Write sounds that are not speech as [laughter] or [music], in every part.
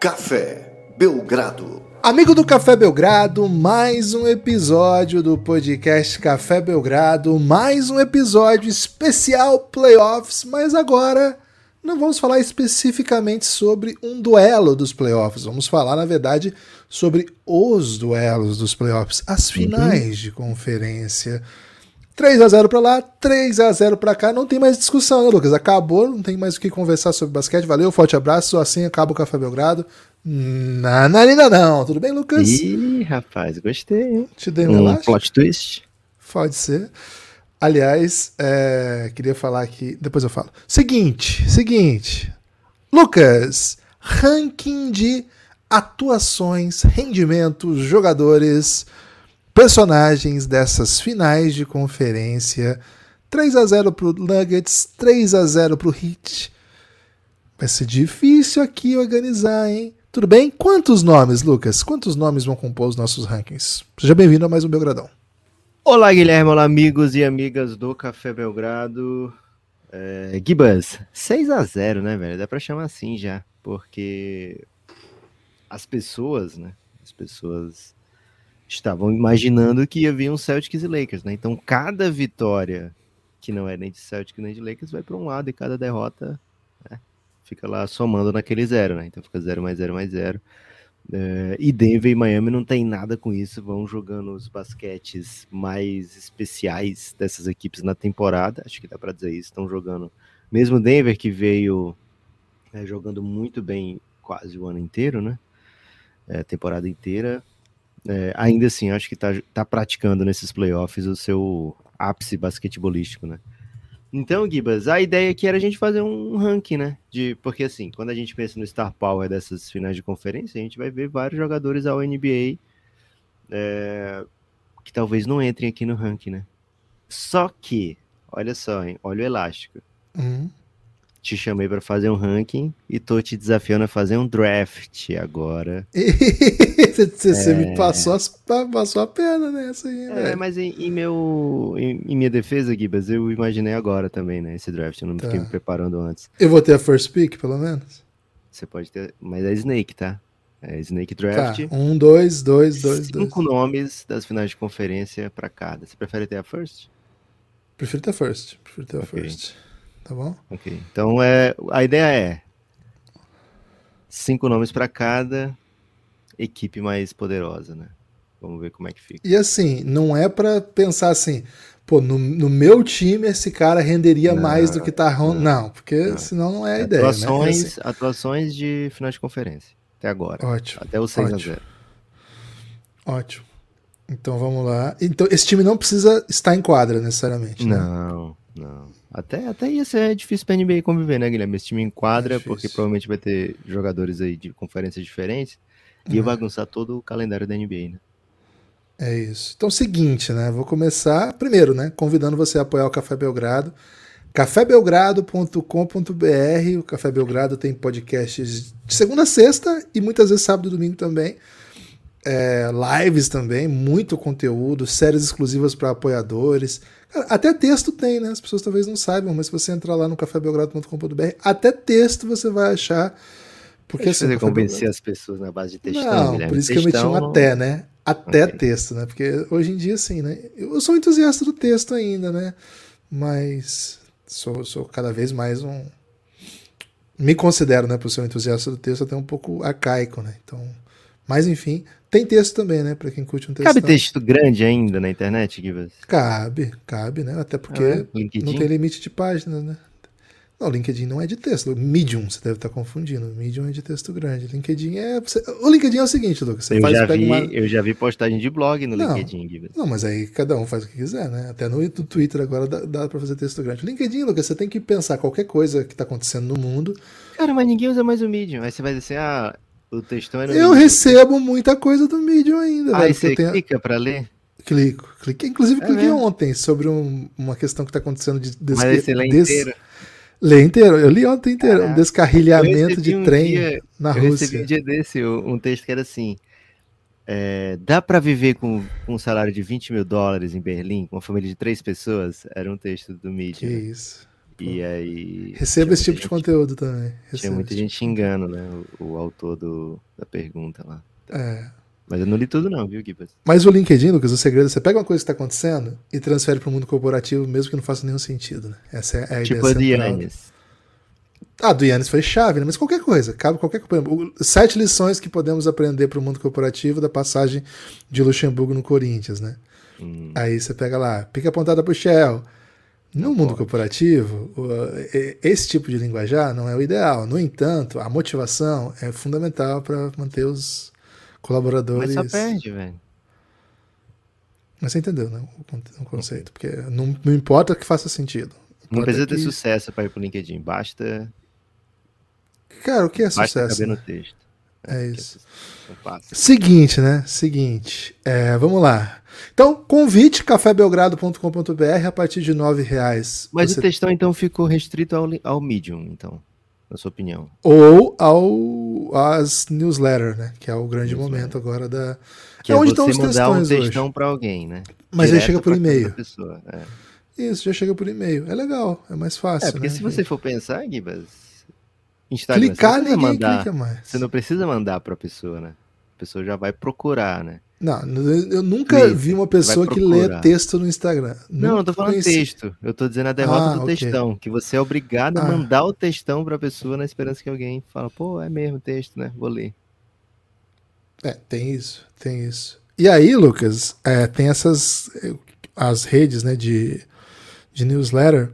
Café Belgrado. Amigo do Café Belgrado, mais um episódio do podcast Café Belgrado, mais um episódio especial playoffs, mas agora não vamos falar especificamente sobre um duelo dos playoffs, vamos falar, na verdade, sobre os duelos dos playoffs, as finais uhum. de conferência. 3 a 0 para lá, 3 a 0 para cá, não tem mais discussão, né, Lucas? Acabou, não tem mais o que conversar sobre basquete. Valeu, forte abraço, assim acaba o Café Belgrado. Nananina não, tudo bem, Lucas? Ih, rapaz, gostei, hein? Te dei um, um plot twist. Pode ser. Aliás, é, queria falar aqui, depois eu falo. Seguinte, seguinte. Lucas, ranking de atuações, rendimentos, jogadores, personagens dessas finais de conferência. 3 a 0 pro Nuggets, 3 a 0 pro Heat. Vai ser difícil aqui organizar, hein? Tudo bem? Quantos nomes, Lucas? Quantos nomes vão compor os nossos rankings? Seja bem-vindo a mais um Belgradão. Olá, Guilherme, olá, amigos e amigas do Café Belgrado. É, Gibas, 6 a 0 né, velho? Dá pra chamar assim já, porque as pessoas, né? As pessoas estavam imaginando que ia vir um Celtics e Lakers, né? Então, cada vitória que não é nem de Celtics nem de Lakers vai para um lado e cada derrota né, fica lá somando naquele zero, né? Então fica zero mais zero mais zero. É, e Denver e Miami não tem nada com isso, vão jogando os basquetes mais especiais dessas equipes na temporada, acho que dá para dizer isso, estão jogando, mesmo Denver que veio é, jogando muito bem quase o ano inteiro, né, é, temporada inteira, é, ainda assim, acho que está tá praticando nesses playoffs o seu ápice basquetebolístico, né. Então, Gibas, a ideia aqui era a gente fazer um ranking, né? De, porque assim, quando a gente pensa no Star Power dessas finais de conferência, a gente vai ver vários jogadores ao NBA é, que talvez não entrem aqui no ranking, né? Só que, olha só, hein? Olha o elástico. Uhum te chamei para fazer um ranking e tô te desafiando a fazer um draft agora. [laughs] Você é... me passou, as, passou a perna nessa aí, É, véio. mas em, em meu, em, em, minha defesa, Gibas, eu imaginei agora também, né, esse draft, eu não tá. fiquei me preparando antes. Eu vou ter a first pick, pelo menos? Você pode ter, mas é Snake, tá? É Snake Draft. Tá, um, dois, dois, dois, Cinco dois. nomes das finais de conferência para cada. Você prefere ter a first? Prefiro ter a first. Prefiro ter a okay. first tá bom? Ok. Então é, a ideia é cinco nomes para cada equipe mais poderosa, né? Vamos ver como é que fica. E assim, não é para pensar assim, pô, no, no, meu time esse cara renderia não, mais do que tá não, não porque não. senão não é a ideia. Atuações, né? assim. atuações de final de conferência, até agora. Ótimo. Até o 6 ótimo. a 0. Ótimo. Então vamos lá. Então esse time não precisa estar em quadra necessariamente. Né? Não, não. Até, até ia ser difícil pra NBA conviver, né, Guilherme? Esse time enquadra, é porque provavelmente vai ter jogadores aí de conferências diferentes e uhum. bagunçar todo o calendário da NBA, né? É isso. Então, seguinte, né? Vou começar primeiro, né? Convidando você a apoiar o Café Belgrado. cafébelgrado.com.br. O Café Belgrado tem podcasts de segunda a sexta e muitas vezes sábado e domingo também. É, lives também, muito conteúdo, séries exclusivas para apoiadores até texto tem, né? As pessoas talvez não saibam, mas se você entrar lá no cafébelgrado.com.br, até texto você vai achar. Porque Deixa assim, você convencer as pessoas na base de textão, Não, Guilherme. por isso textão, que eu meti um até, né? Até okay. texto, né? Porque hoje em dia, assim, né? Eu sou entusiasta do texto ainda, né? Mas sou, sou cada vez mais um. Me considero, né, por ser um entusiasta do texto, até um pouco arcaico, né? Então. Mas enfim, tem texto também, né? Para quem curte um texto. Cabe texto grande ainda na internet, Givas? Cabe, cabe, né? Até porque ah, é? não tem limite de páginas, né? Não, LinkedIn não é de texto. Medium, você deve estar confundindo. Medium é de texto grande. LinkedIn é. O LinkedIn é o seguinte, Lucas. Você eu, faz, já vi, uma... eu já vi postagem de blog no não, LinkedIn, Givas. Não, mas aí cada um faz o que quiser, né? Até no, no Twitter agora dá, dá para fazer texto grande. LinkedIn, Lucas, você tem que pensar qualquer coisa que está acontecendo no mundo. Cara, mas ninguém usa mais o Medium. Aí você vai dizer assim, ah o textão é no Eu recebo muita coisa do Medium ainda. Aí você tenho... clica para ler? Clico, cliquei. Inclusive, é cliquei mesmo? ontem sobre um, uma questão que está acontecendo de desque... Mas você lê des... inteiro? Lê inteiro. Eu li ontem inteiro. um descarrilhamento de um trem dia, na eu Rússia. Eu recebi um dia desse um texto que era assim. É, dá para viver com, com, um salário de 20 mil dólares em Berlim, com uma família de três pessoas? Era um texto do Medium. Que isso. E aí. Receba esse tipo gente, de conteúdo também. Receba tinha muita gente tipo. xingando, né? O, o, autor do, da pergunta lá. É. Mas eu não li tudo, não, viu, Gibbs? Mas o LinkedIn, Lucas, o segredo é você pega uma coisa que está acontecendo e transfere para o mundo corporativo, mesmo que não faça nenhum sentido. Né? Essa é a tipo ideia. Tipo a do Yannis. Ah, do Yannis foi chave, né? Mas qualquer coisa, cabe qualquer coisa. Sete lições que podemos aprender para o mundo corporativo da passagem de Luxemburgo no Corinthians, né? Hum. Aí você pega lá, pica apontada pro Shell. No mundo corporativo, esse tipo de linguajar não é o ideal. No entanto, a motivação é fundamental para manter os colaboradores. Mas só perde, velho. Mas você entendeu, né? O, conceito. Porque não, não importa que faça sentido. Não precisa que... ter sucesso para ir pro LinkedIn, basta Cara, o que é Basta sucesso? Caber no texto. É, é isso. Seguinte, né? Seguinte. É, vamos lá. Então, convite cafébelgrado.com.br a partir de nove reais. Mas você... o textão então ficou restrito ao, ao Medium, então, na sua opinião? Ou ao as newsletter, né? Que é o grande newsletter. momento agora da. Que é, é onde estão os mandar um textão para alguém, né? Mas aí chega por e-mail. É. Isso, já chega por e-mail. É legal, é mais fácil. É, porque né? se você for pensar, Gibas, Instagram. Clicar, ninguém mandar, clica mais. Você não precisa mandar para a pessoa, né? A pessoa já vai procurar, né? Não, eu nunca vi uma pessoa que lê texto no Instagram. Não, não tô falando conheci. texto. Eu tô dizendo a derrota ah, do okay. textão. Que você é obrigado a ah. mandar o textão pra pessoa na esperança que alguém fala, pô, é mesmo texto, né? Vou ler. É, tem isso, tem isso. E aí, Lucas, é, tem essas as redes né, de, de newsletter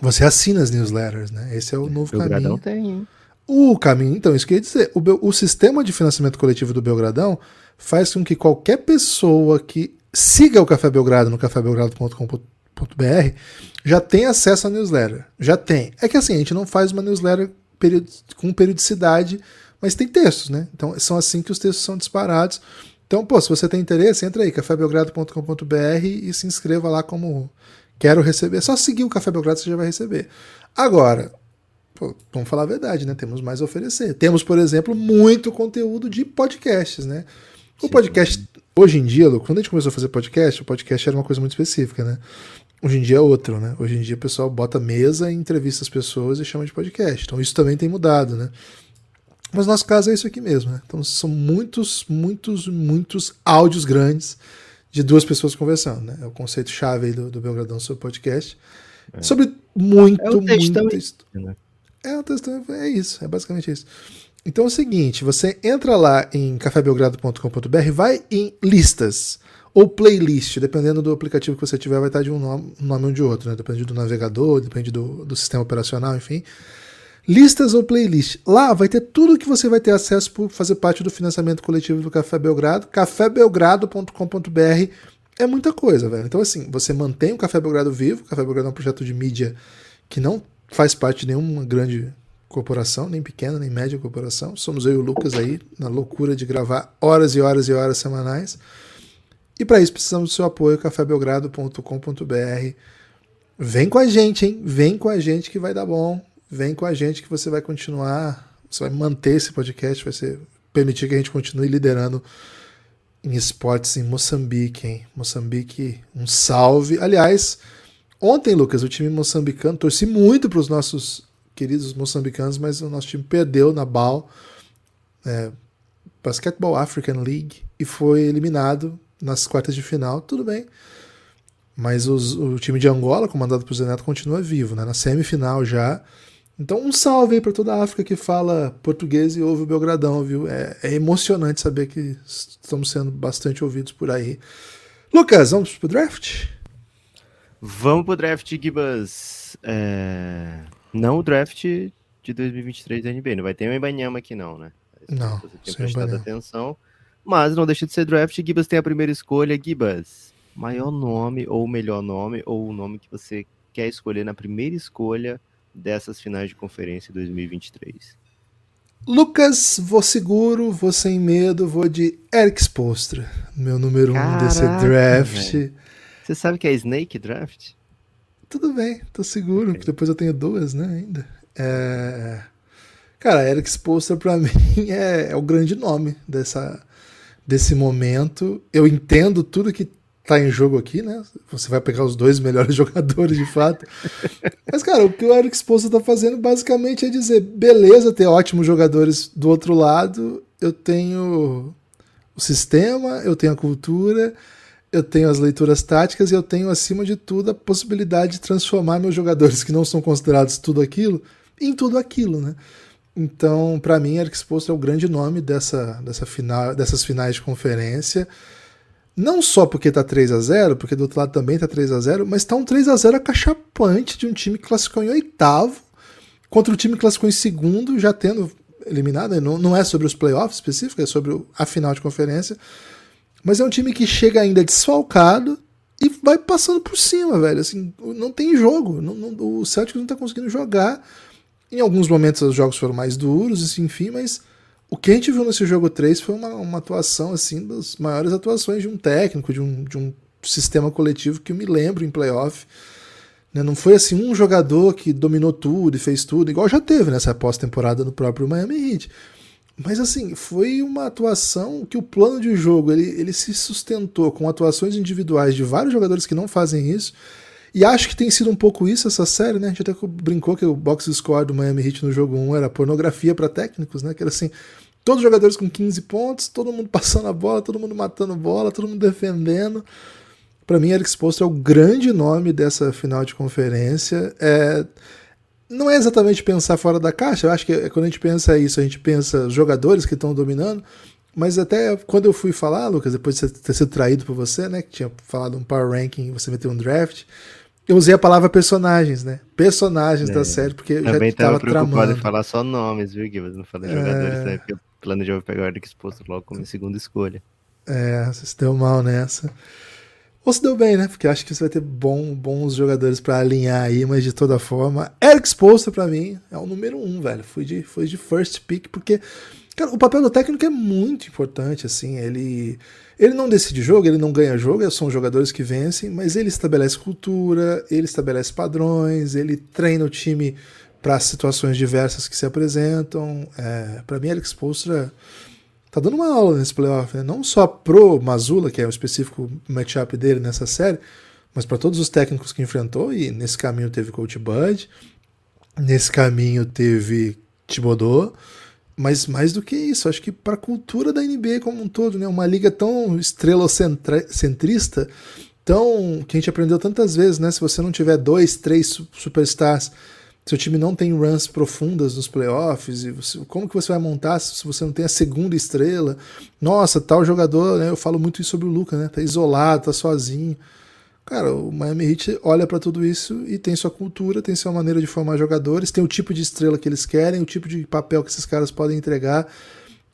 você assina as newsletters, né? Esse é o novo Belgradão caminho. tem, hein? O caminho, então, isso que eu ia dizer. O, o sistema de financiamento coletivo do Belgradão faz com que qualquer pessoa que siga o Café Belgrado no cafébelgrado.com.br já tenha acesso à newsletter. Já tem. É que assim, a gente não faz uma newsletter com periodicidade, mas tem textos, né? Então são assim que os textos são disparados. Então, pô, se você tem interesse, entra aí, cafébelgrado.com.br e se inscreva lá como Quero receber. É só seguir o Café Belgrado você já vai receber. Agora, pô, vamos falar a verdade, né? Temos mais a oferecer. Temos, por exemplo, muito conteúdo de podcasts, né? O Sim, podcast, hoje em dia, quando a gente começou a fazer podcast, o podcast era uma coisa muito específica, né? Hoje em dia é outro, né? Hoje em dia o pessoal bota mesa, entrevista as pessoas e chama de podcast. Então isso também tem mudado, né? Mas no nosso caso é isso aqui mesmo, né? Então são muitos, muitos, muitos áudios grandes de duas pessoas conversando, né? É o conceito chave aí do, do Belgradão sobre podcast. É. Sobre muito, é muito texto. É, o textão é isso, é basicamente isso. Então é o seguinte, você entra lá em cafébelgrado.com.br, vai em listas ou playlist, dependendo do aplicativo que você tiver, vai estar de um nome, um nome ou de outro, né? Depende do navegador, depende do, do sistema operacional, enfim listas ou playlist. Lá vai ter tudo que você vai ter acesso por fazer parte do financiamento coletivo do Café Belgrado. cafébelgrado.com.br é muita coisa, velho. Então, assim, você mantém o Café Belgrado vivo. O Café Belgrado é um projeto de mídia que não faz parte de nenhuma grande corporação, nem pequena, nem média corporação. Somos eu e o Lucas aí, na loucura de gravar horas e horas e horas semanais. E para isso precisamos do seu apoio, cafébelgrado.com.br. Vem com a gente, hein? Vem com a gente que vai dar bom. Vem com a gente que você vai continuar, você vai manter esse podcast, vai ser, permitir que a gente continue liderando em esportes em Moçambique, hein? Moçambique, um salve. Aliás, ontem, Lucas, o time moçambicano, torci muito para os nossos queridos moçambicanos, mas o nosso time perdeu na BAL, é, Basketball African League, e foi eliminado nas quartas de final. Tudo bem. Mas os, o time de Angola, comandado por Zeneto, continua vivo, né? Na semifinal já. Então, um salve aí para toda a África que fala português e ouve o Belgradão, viu? É, é, emocionante saber que estamos sendo bastante ouvidos por aí. Lucas, vamos pro draft? Vamos pro draft, Gibas. É... Não o draft de 2023 da NBA. Não vai ter um Ibanyama aqui, não, né? Não. Você tem prestado atenção. Mas não deixa de ser draft. Gibas tem a primeira escolha. Gibas, maior nome ou melhor nome, ou o nome que você quer escolher na primeira escolha dessas finais de conferência 2023? Lucas, vou seguro, vou sem medo, vou de Eric Spolstra, meu número Caraca, um desse draft. Véio. Você sabe que é Snake Draft? Tudo bem, tô seguro, okay. depois eu tenho duas, né, ainda. É... Cara, Eric Spolstra pra [laughs] mim é, é, o grande nome dessa, desse momento. Eu entendo tudo que tá em jogo aqui, né? Você vai pegar os dois [laughs] melhores jogadores de fato. Mas, cara, o que o Eric Spoelstra tá fazendo basicamente é dizer: beleza, ter ótimos jogadores do outro lado, eu tenho o sistema, eu tenho a cultura, eu tenho as leituras táticas e eu tenho, acima de tudo, a possibilidade de transformar meus jogadores que não são considerados tudo aquilo em tudo aquilo, né? Então, para mim, Eric Spoelstra é o grande nome dessa, dessa final, dessas finais de conferência. Não só porque tá 3 a 0 porque do outro lado também tá 3 a 0 mas tá um 3 a 0 acachapante de um time que classificou em oitavo contra o time que classificou em segundo, já tendo eliminado. Né? Não, não é sobre os playoffs específicos, é sobre a final de conferência. Mas é um time que chega ainda desfalcado e vai passando por cima, velho. Assim, não tem jogo. Não, não, o Celtic não tá conseguindo jogar. Em alguns momentos os jogos foram mais duros, assim, enfim, mas o que a gente viu nesse jogo 3 foi uma, uma atuação assim das maiores atuações de um técnico, de um, de um sistema coletivo que eu me lembro em playoff. Né? Não foi assim um jogador que dominou tudo e fez tudo, igual já teve nessa pós-temporada no próprio Miami Heat. Mas assim, foi uma atuação que o plano de jogo ele, ele se sustentou com atuações individuais de vários jogadores que não fazem isso e acho que tem sido um pouco isso essa série, né? A gente até brincou que o box score do Miami Heat no jogo 1 era pornografia para técnicos, né? Que era assim, todos os jogadores com 15 pontos, todo mundo [laughs] passando a bola, todo mundo matando bola, todo mundo defendendo. Para mim, Eric Spoelstra é o grande nome dessa final de conferência. É, não é exatamente pensar fora da caixa, eu acho que quando a gente pensa isso, a gente pensa jogadores que estão dominando, mas até quando eu fui falar, Lucas, depois de ter sido traído por você, né, que tinha falado um power ranking, você meteu um draft, eu usei a palavra personagens, né? Personagens é. da série, porque eu Também já estava preocupado em falar só nomes, viu, Guilherme? Não falei é... jogadores, né? Porque o plano de pegar o Eric exposto logo como segunda escolha. É, você se deu mal nessa. Ou se deu bem, né? Porque acho que você vai ter bom, bons jogadores para alinhar aí, mas de toda forma, Eric Spoelstra para mim é o número um, velho. Fui de, foi de first pick, porque cara, o papel do técnico é muito importante, assim, ele ele não decide jogo, ele não ganha jogo, são jogadores que vencem, mas ele estabelece cultura, ele estabelece padrões, ele treina o time para situações diversas que se apresentam. É, para mim, Alex Postra tá dando uma aula nesse playoff, né? não só pro Mazula, que é o específico matchup dele nessa série, mas para todos os técnicos que enfrentou, e nesse caminho teve Coach Bud, nesse caminho teve Thibodeau, mas mais do que isso, acho que para a cultura da NBA como um todo, né? Uma liga tão estrela-centrista, tão que a gente aprendeu tantas vezes, né? Se você não tiver dois, três superstars, seu time não tem runs profundas nos playoffs, e você, como que você vai montar se você não tem a segunda estrela? Nossa, tal jogador, né? Eu falo muito isso sobre o Luca, né? Tá isolado, tá sozinho. Cara, o Miami Heat olha para tudo isso e tem sua cultura, tem sua maneira de formar jogadores, tem o tipo de estrela que eles querem, o tipo de papel que esses caras podem entregar.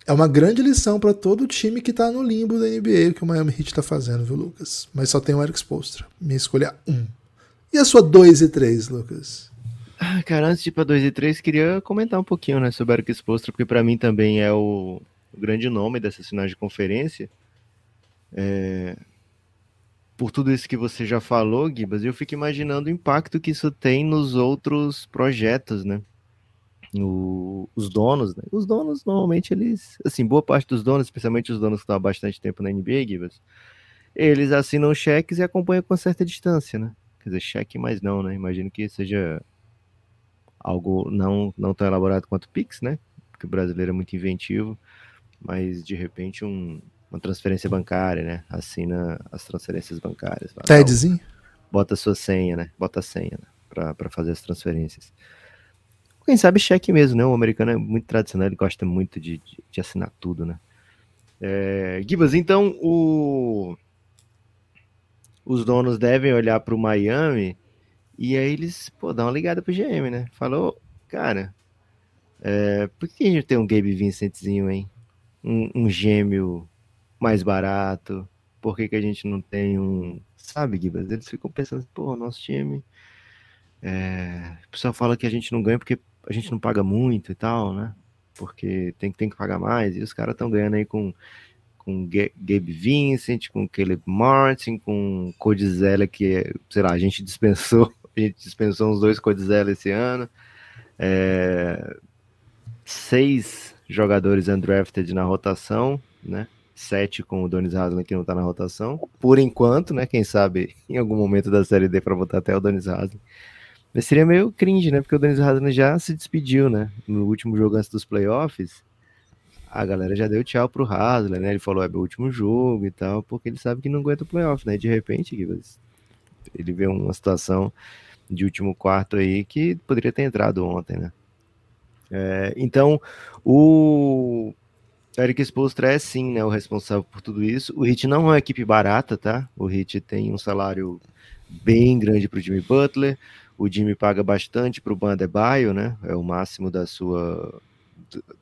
É uma grande lição para todo time que tá no limbo da NBA, que o Miami Heat tá fazendo, viu, Lucas? Mas só tem o Eric Spoelstra. Minha escolha é um. E a sua 2 e 3, Lucas? Ah, cara, antes de ir pra 2 e 3, queria comentar um pouquinho, né, sobre o Eric Spoelstra, porque para mim também é o, grande nome dessa final de conferência. É, por tudo isso que você já falou, Gibas, eu fico imaginando o impacto que isso tem nos outros projetos, né? O, os donos, né? Os donos, normalmente, eles, assim, boa parte dos donos, especialmente os donos que estão há bastante tempo na NBA, Gibas, eles assinam cheques e acompanham com certa distância, né? Quer dizer, cheque, mas não, né? Imagino que seja algo não, não tão elaborado quanto o Pix, né? Porque o brasileiro é muito inventivo, mas de repente um, uma transferência bancária, né? Assina as transferências bancárias. TEDzinho? Bota a sua senha, né? Bota a senha né? para fazer as transferências. Quem sabe cheque mesmo, né? O americano é muito tradicional, ele gosta muito de, de, de assinar tudo, né? É, Gibas, então o... os donos devem olhar para o Miami e aí eles, pô, dá uma ligada pro GM, né? Falou, cara, é, por que a gente tem um Gabe Vincentzinho, hein? Um, um gêmeo mais barato? Por que, que a gente não tem um. Sabe, Gibas? Eles ficam pensando, pô, nosso time. É... O pessoal fala que a gente não ganha porque a gente não paga muito e tal, né? Porque tem, tem que pagar mais. E os caras estão ganhando aí com, com Gabe Vincent, com Caleb Martin, com Codizella, que, sei lá, a gente dispensou. Dispensou uns dois Codizella esse ano. É... Seis jogadores undrafted na rotação, né? sete com o Donis Haslem que não tá na rotação. Por enquanto, né? Quem sabe [laughs] em algum momento da série D para botar até o Donis Haslem. Mas seria meio cringe, né? Porque o Donis Haslem já se despediu, né? No último jogo antes dos playoffs. A galera já deu tchau pro Haslem, né? Ele falou, é meu último jogo e tal, porque ele sabe que não aguenta o playoff, né? De repente, ele vê uma situação de último quarto aí que poderia ter entrado ontem, né? É, então, o Eric Spoelstra é sim, né, o responsável por tudo isso. O Hit não é uma equipe barata, tá? O Hit tem um salário bem grande para o Jimmy Butler. O Jimmy paga bastante para o Bandebaio, né? É o máximo da sua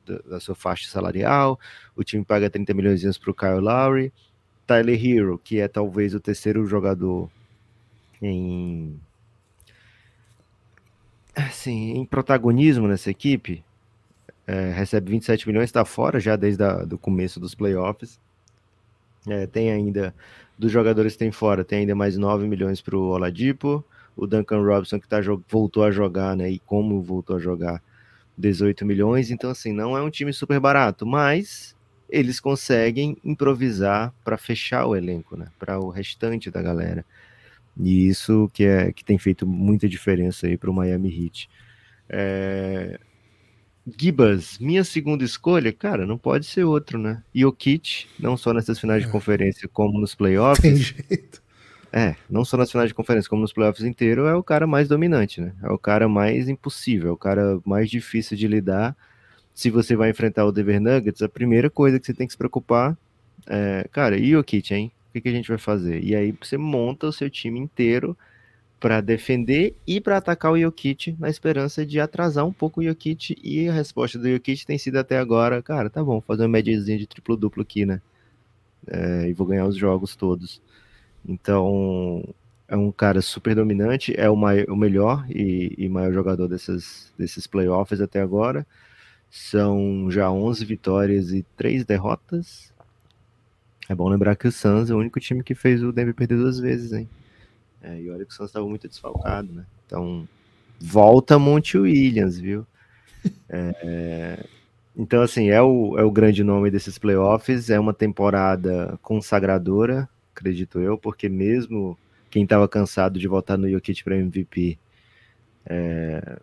da, sua faixa salarial. O time paga 30 milhões para o Kyle Lowry. Tyler Hero, que é talvez o terceiro jogador em assim, em protagonismo nessa equipe, é, recebe 27 milhões, está fora já desde o começo dos playoffs. É, tem ainda, dos jogadores que tem fora, tem ainda mais 9 milhões para o Oladipo, o Duncan Robinson que tá, voltou a jogar, né, e como voltou a jogar, 18 milhões, então assim, não é um time super barato, mas eles conseguem improvisar para fechar o elenco, né, para o restante da galera. E isso que, é, que tem feito muita diferença aí para o Miami Heat. É... Gibas, minha segunda escolha, cara, não pode ser outro, né? Jokic, não só nessas finais é. de conferência, como nos playoffs. Tem jeito. É, não só nas finais de conferência, como nos playoffs inteiro, é o cara mais dominante, né? É o cara mais impossível, é o cara mais difícil de lidar. Se você vai enfrentar o Denver Nuggets, a primeira coisa que você tem que se preocupar é, cara, e o Jokic, hein? Que, que a gente vai fazer? E aí você monta o seu time inteiro para defender e para atacar o Jokic na esperança de atrasar um pouco o Jokic e a resposta do Jokic tem sido até agora, cara, tá bom, fazer uma médiazinha de triplo-duplo aqui, né? É, e vou ganhar os jogos todos. Então, é um cara super dominante, é o, maior, o melhor e, e, maior jogador desses, desses playoffs até agora. São já 11 vitórias e 3 derrotas. É bom lembrar que o Suns é o único time que fez o Denver perder duas vezes, hein? É, e olha que o Suns estava muito desfalcado, né? Então, volta Monte Williams, viu? É, então, assim, é o, é o grande nome desses playoffs. É uma temporada consagradora, acredito eu, porque mesmo quem estava cansado de voltar no Jokic para MVP é,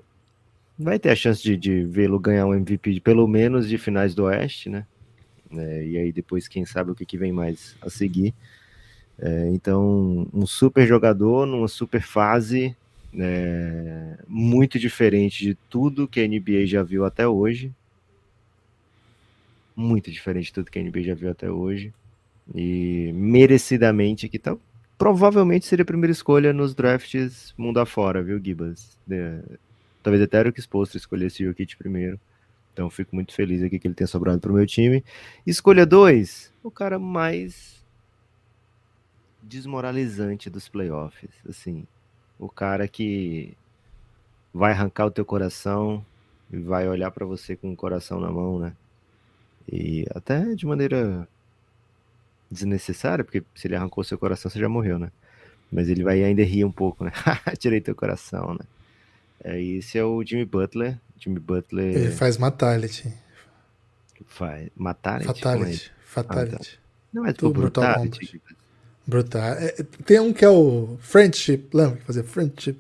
vai ter a chance de, de vê-lo ganhar um MVP, pelo menos de finais do Oeste, né? Né? E aí depois, quem sabe o que, que vem mais a seguir. É, então, um super jogador numa super fase, é, muito diferente de tudo que a NBA já viu até hoje. Muito diferente de tudo que a NBA já viu até hoje. E merecidamente aqui tá. Provavelmente seria a primeira escolha nos drafts mundo afora, viu, Gibas? Talvez até era o que exposto escolher esse Jokic primeiro. Então fico muito feliz aqui que ele tenha sobrado para o meu time. Escolha 2, o cara mais desmoralizante dos playoffs, assim, o cara que vai arrancar o teu coração e vai olhar para você com o coração na mão, né? E até de maneira desnecessária, porque se ele arrancou seu coração, você já morreu, né? Mas ele vai ainda rir um pouco, né? [laughs] Tirei teu coração, né? É, esse é o Jimmy Butler, Jimmy Butler. Ele faz Matality. Faz. Matality? Fatality. É? Fatality. Ah, tá. Não é tipo Brutality. Brutal. É, tem um que é o Friendship, lembra que fazia Friendship?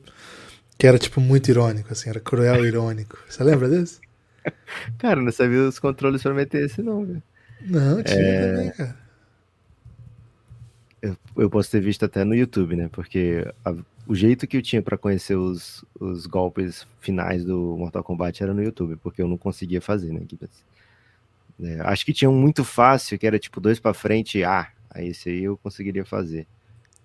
Que era tipo muito irônico, assim, era cruel irônico. Você lembra desse? [laughs] Cara, não sabia os controles pra meter esse não, velho. Não, tinha é... também, cara. Eu, eu posso ter visto até no YouTube, né? Porque a, o jeito que eu tinha para conhecer os, os golpes finais do Mortal Kombat era no YouTube, porque eu não conseguia fazer, né? É, acho que tinha um muito fácil, que era tipo dois para frente, ah, aí esse aí eu conseguiria fazer.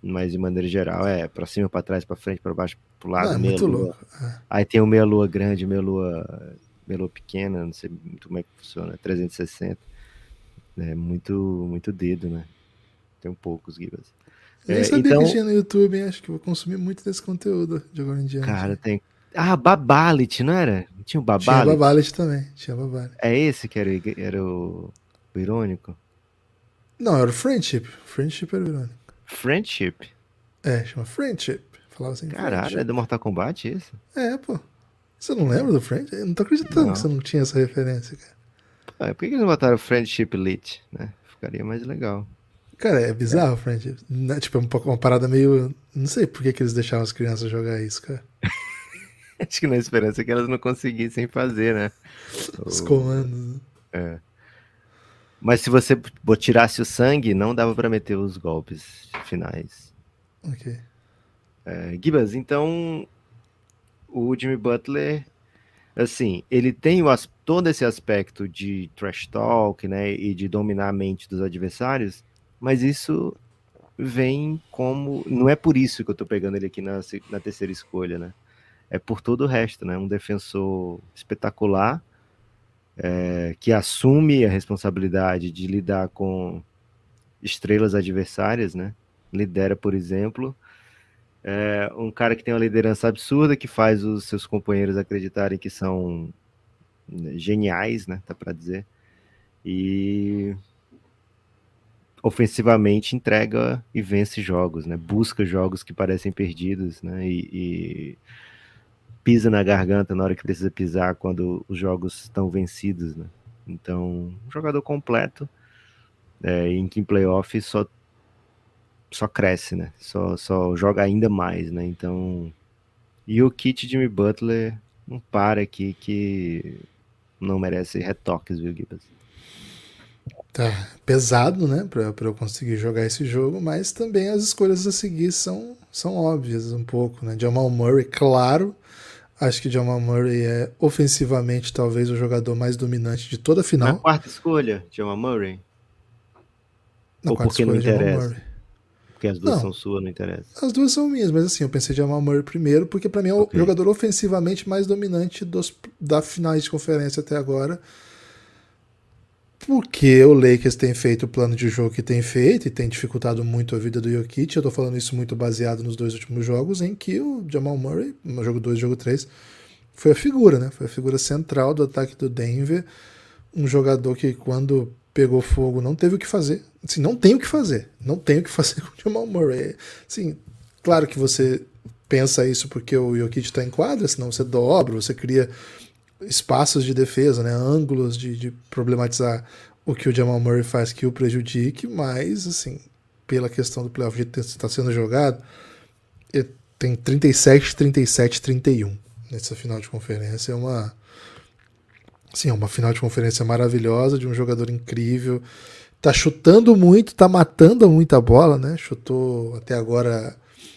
Mas de maneira geral, é para cima, para trás, para frente, para baixo, pro lado, ah, meia lua. É. Aí tem o meia lua grande, meia lua, meia lua pequena, não sei muito como é que funciona, 360. É muito, muito dedo, né? Tem um poucos gibas. Eu nem é, sabia então... que tinha no YouTube, hein? Acho que vou consumir muito desse conteúdo de agora em diante. Cara, tem. Ah, Babalit, não era? Tinha o Babalit? Tinha Babalit também. Tinha Babalit. É esse que era, era o... o irônico? Não, era o Friendship. Friendship era o irônico. Friendship? É, chama Friendship. Falava assim. Caralho, friendship. é do Mortal Kombat isso? É, pô. Você não lembra do Friendship? Eu não tô acreditando não. que você não tinha essa referência, cara. Ah, por que eles não botaram Friendship Elite, né? ficaria mais legal. Cara, é bizarro, é. Friend. Né, tipo, é uma parada meio. Não sei por que, que eles deixavam as crianças jogar isso, cara. [laughs] Acho que na esperança que elas não conseguissem fazer, né? Os comandos. Né? É. Mas se você tirasse o sangue, não dava para meter os golpes finais. Ok. É, Gibas, então o Jimmy Butler, assim, ele tem o, todo esse aspecto de trash talk, né, e de dominar a mente dos adversários, mas isso vem como, não é por isso que eu tô pegando ele aqui na, na terceira escolha, né? É por todo o resto, né? Um defensor espetacular, é, que assume a responsabilidade de lidar com estrelas adversárias, né? Lidera, por exemplo, é um cara que tem uma liderança absurda, que faz os seus companheiros acreditarem que são geniais, né? Tá para dizer. E ofensivamente entrega e vence jogos, né? Busca jogos que parecem perdidos, né? E, e pisa na garganta na hora que precisa pisar quando os jogos estão vencidos, né? Então, um jogador completo é, em que em playoff só só cresce, né? Só, só joga ainda mais, né? Então, e o kit Jimmy Butler não para aqui que não merece retoques, viu, Gibbs? Tá pesado, né, pra eu conseguir jogar esse jogo, mas também as escolhas a seguir são, são óbvias um pouco, né? Jamal Murray, claro, Acho que Jamal Murray é ofensivamente talvez o jogador mais dominante de toda a final. Na quarta escolha, Jamal Murray? Na Ou porque escolha, não interessa? Porque as duas não, são suas, não interessa. As duas são minhas, mas assim, eu pensei em Jamal Murray primeiro, porque para mim é o okay. jogador ofensivamente mais dominante dos, da finais de conferência até agora porque o Lakers tem feito o plano de jogo que tem feito e tem dificultado muito a vida do Jokic. Eu tô falando isso muito baseado nos dois últimos jogos, em que o Jamal Murray, no jogo 2 e jogo 3, foi a figura, né? Foi a figura central do ataque do Denver. Um jogador que, quando pegou fogo, não teve o que fazer. Assim, não tem o que fazer. Não tem o que [laughs] fazer com o Jamal Murray. Assim, claro que você pensa isso porque o Jokic está em quadra, senão você dobra, você cria espaços de defesa, né, ângulos de, de problematizar o que o Jamal Murray faz que o prejudique, mas, assim, pela questão do playoff de estar sendo jogado, tem 37, 37, 31 nessa final de conferência. É uma. Sim, é uma final de conferência maravilhosa, de um jogador incrível. Tá chutando muito, tá matando muita bola, né? Chutou até agora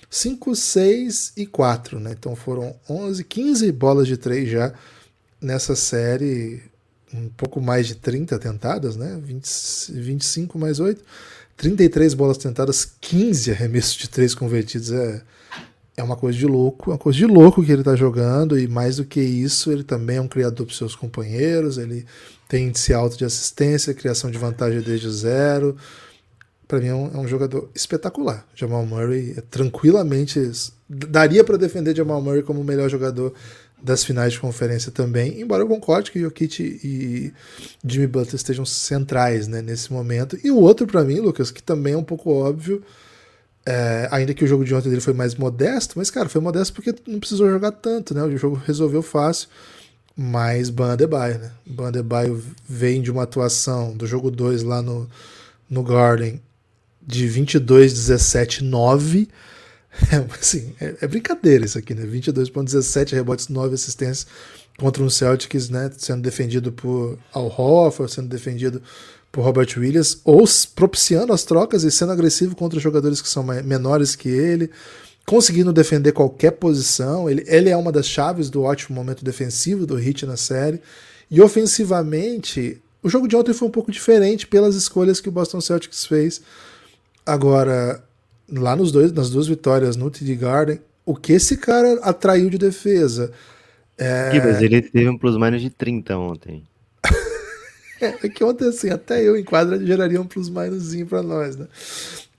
5, 6 e 4, né? Então foram 11, 15 bolas de 3 já nessa série um pouco mais de 30 tentadas, né? 20, 25 mais 8, 33 bolas tentadas, 15 arremessos de 3 convertidos. É, é uma coisa de louco, é uma coisa de louco que ele está jogando, e mais do que isso, ele também é um criador para seus companheiros, ele tem índice alto de assistência, criação de vantagem desde zero. Para mim é um, é um, jogador espetacular. Jamal Murray é tranquilamente. Daria para defender Jamal Murray como o melhor jogador das finais de conferência também, embora eu concorde que Jokic e Jimmy Butler estejam centrais né, nesse momento. E o outro para mim, Lucas, que também é um pouco óbvio, é, ainda que o jogo de ontem dele foi mais modesto, mas cara, foi modesto porque não precisou jogar tanto, né? O jogo resolveu fácil. Mas Ban Adebayo, né? Ban vem de uma atuação do jogo 2 lá no, no Garden de 22, 17, 9 [laughs] É, assim, é, brincadeira isso aqui, né? 22,17 rebotes, 9 assistências contra um Celtics, né? Sendo defendido por Al Horford, sendo defendido por Robert Williams, ou propiciando as trocas e sendo agressivo contra jogadores que são menores que ele, conseguindo defender qualquer posição. Ele, ele é uma das chaves do ótimo momento defensivo do Heat na série. E ofensivamente, o jogo de ontem foi um pouco diferente pelas escolhas que o Boston Celtics fez. Agora, lá nos dois, nas duas vitórias no TD Garden, o que esse cara atraiu de defesa. É... mas ele teve um plus-minus de 30 ontem. [laughs] é que ontem, assim, até eu em quadra geraria um plus-minusinho para nós, né?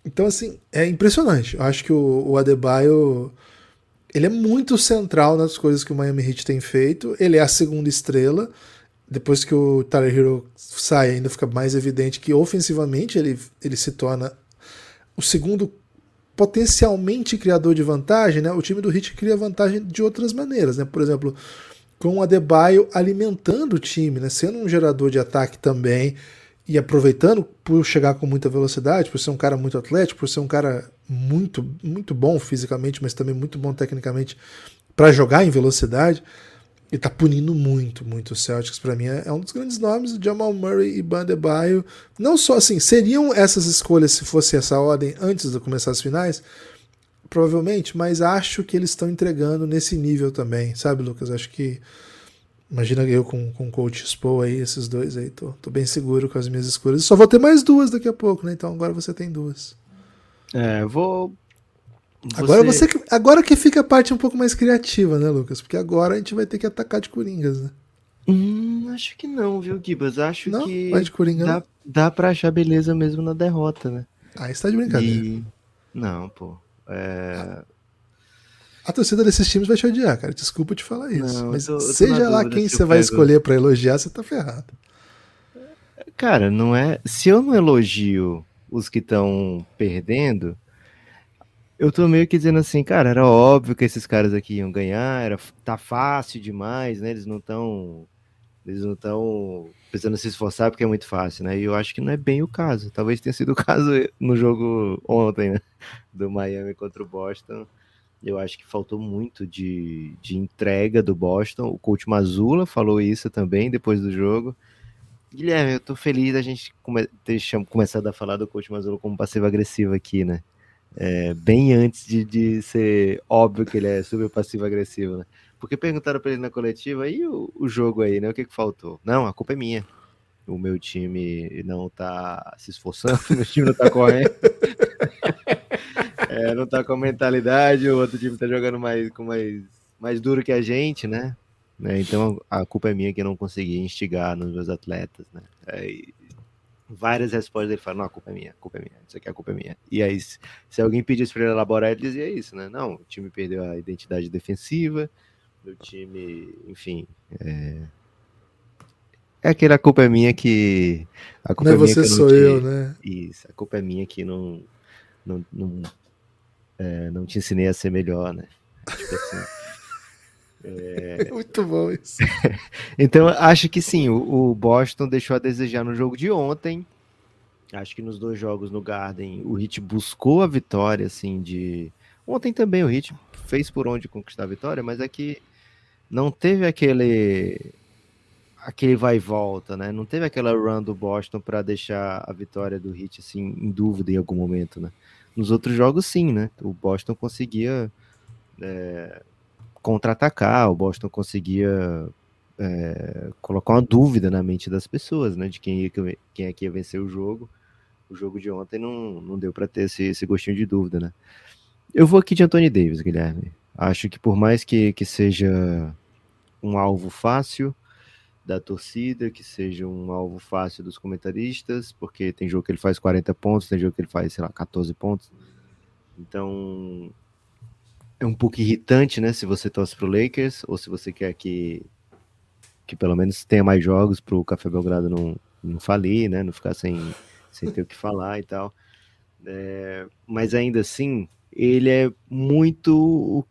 Então, assim, é impressionante. Eu acho que o, o Adebayo ele é muito central nas coisas que o Miami Heat tem feito. Ele é a segunda estrela. Depois que o Tyler Hero sai, ainda fica mais evidente que ofensivamente ele, ele se torna o segundo potencialmente criador de vantagem, né, o time do Heat cria vantagem de outras maneiras, né? Por exemplo, com o Adebayo alimentando o time, né, sendo um gerador de ataque também e aproveitando por chegar com muita velocidade, por ser um cara muito atlético, por ser um cara muito, muito bom fisicamente, mas também muito bom tecnicamente para jogar em velocidade, e tá punindo muito, muito o Celtics. Para mim é, é, um dos grandes nomes, Jamal Murray e Bandebaio. Não só assim, seriam essas escolhas se fosse essa ordem antes de começar as finais? Provavelmente, mas acho que eles estão entregando nesse nível também, sabe, Lucas? Acho que Imagina eu com, com o Coach Spo aí, esses dois aí, tô, tô bem seguro com as minhas escolhas. Só vou ter mais duas daqui a pouco, né? Então agora você tem duas. É, vou. Você... Agora você agora que fica a parte um pouco mais criativa, né, Lucas? Porque agora a gente vai ter que atacar de Coringas, né? Hum, acho que não, viu, Gibas? Acho não, que vai de Coringa, dá, dá pra achar beleza mesmo na derrota, né? Ah, está de brincadeira. E... Não, pô. É... A torcida desses times vai te odiar, cara. Desculpa te falar isso. Não, mas tô, seja lá quem você vai pego... escolher para elogiar, você tá ferrado. Cara, não é. Se eu não elogio os que estão perdendo, eu tô meio que dizendo assim, cara, era óbvio que esses caras aqui iam ganhar, era, tá fácil demais, né? Eles não estão. Eles não estão precisando se esforçar porque é muito fácil, né? E eu acho que não é bem o caso. Talvez tenha sido o [laughs] caso no jogo ontem, né? Do Miami contra o Boston eu acho que faltou muito de, de entrega do Boston. O coach Mazula falou isso também depois do jogo. Guilherme, eu tô feliz da gente come, ter começado a falar do coach Mazula como passivo-agressivo aqui, né? É, bem antes de, de ser óbvio que ele é super passivo-agressivo, né? Porque perguntaram para ele na coletiva, e o, o jogo aí, né? O que, que faltou? Não, a culpa é minha. O meu time não tá se esforçando, [laughs] o meu time não tá correndo. [laughs] é, não tá com a mentalidade, o outro time tá jogando mais, com mais, mais duro que a gente, né? né? Então a culpa é minha que eu não consegui instigar nos meus atletas, né? É, várias respostas ele fala, não, a culpa é minha, a culpa é minha, isso aqui a culpa é minha. E aí, se alguém pedisse para ele elaborar, ele dizia isso, né? Não, o time perdeu a identidade defensiva, o time, enfim, é, é aquela culpa é minha que. A culpa não é você sou eu, né? Isso, a culpa é minha que não, não, não é, não te ensinei a ser melhor, né? Tipo assim. É... [laughs] Muito bom isso. [laughs] então, acho que sim, o, o, Boston deixou a desejar no jogo de ontem. Acho que nos dois jogos no Garden, o Heat buscou a vitória, assim, de... Ontem também o Heat fez por onde conquistar a vitória, mas é que não teve aquele aquele vai e volta, né? Não teve aquela run do Boston para deixar a vitória do Heat assim em dúvida em algum momento, né? Nos outros jogos, sim, né? O Boston conseguia é, contra-atacar, o Boston conseguia é, colocar uma dúvida na mente das pessoas, né? De quem, quem é que ia vencer o jogo. O jogo de ontem não, não deu para ter esse, esse gostinho de dúvida, né? Eu vou aqui de Anthony Davis, Guilherme. Acho que por mais que, que seja um alvo fácil, da torcida, que seja um alvo fácil dos comentaristas, porque tem jogo que ele faz 40 pontos, tem jogo que ele faz, sei lá, 14 pontos. Então, é um pouco irritante, né, se você torce pro Lakers, ou se você quer que, que pelo menos tenha mais jogos pro Café Belgrado não, não falir, né, não ficar sem, sem ter o que falar e tal. É, mas ainda assim, ele é muito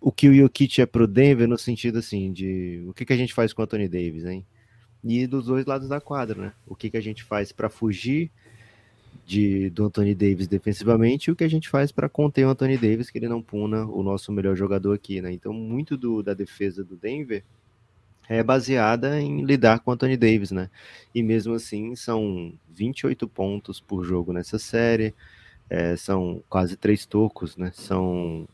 o que o Jokic é pro Denver no sentido assim de o que, que a gente faz com o Anthony Davis, hein? E dos dois lados da quadra, né? O que, que a gente faz para fugir de, do Anthony Davis defensivamente e o que a gente faz para conter o Anthony Davis, que ele não puna o nosso melhor jogador aqui, né? Então, muito do, da defesa do Denver é baseada em lidar com o Anthony Davis, né? E mesmo assim, são 28 pontos por jogo nessa série, é, são quase três tocos, né? São